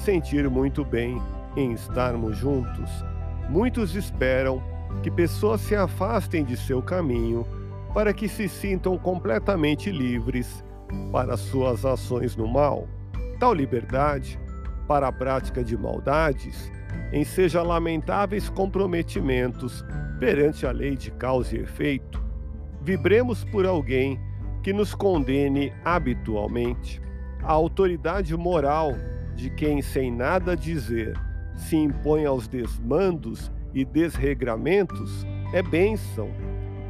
sentir muito bem em estarmos juntos Muitos esperam que pessoas se afastem de seu caminho para que se sintam completamente livres para suas ações no mal. Tal liberdade para a prática de maldades enseja lamentáveis comprometimentos perante a lei de causa e efeito. Vibremos por alguém que nos condene habitualmente. A autoridade moral de quem, sem nada dizer, se impõe aos desmandos e desregramentos é bênção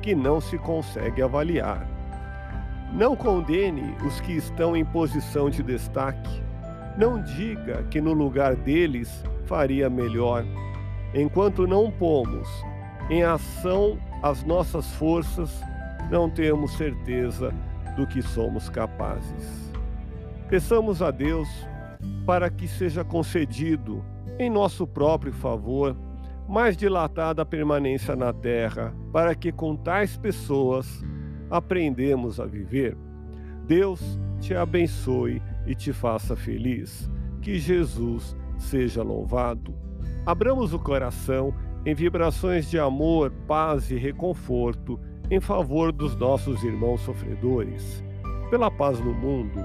que não se consegue avaliar. Não condene os que estão em posição de destaque. Não diga que no lugar deles faria melhor. Enquanto não pomos em ação as nossas forças, não temos certeza do que somos capazes. Peçamos a Deus para que seja concedido em nosso próprio favor, mais dilatada a permanência na terra, para que com tais pessoas aprendemos a viver. Deus te abençoe e te faça feliz. Que Jesus seja louvado. Abramos o coração em vibrações de amor, paz e reconforto em favor dos nossos irmãos sofredores, pela paz no mundo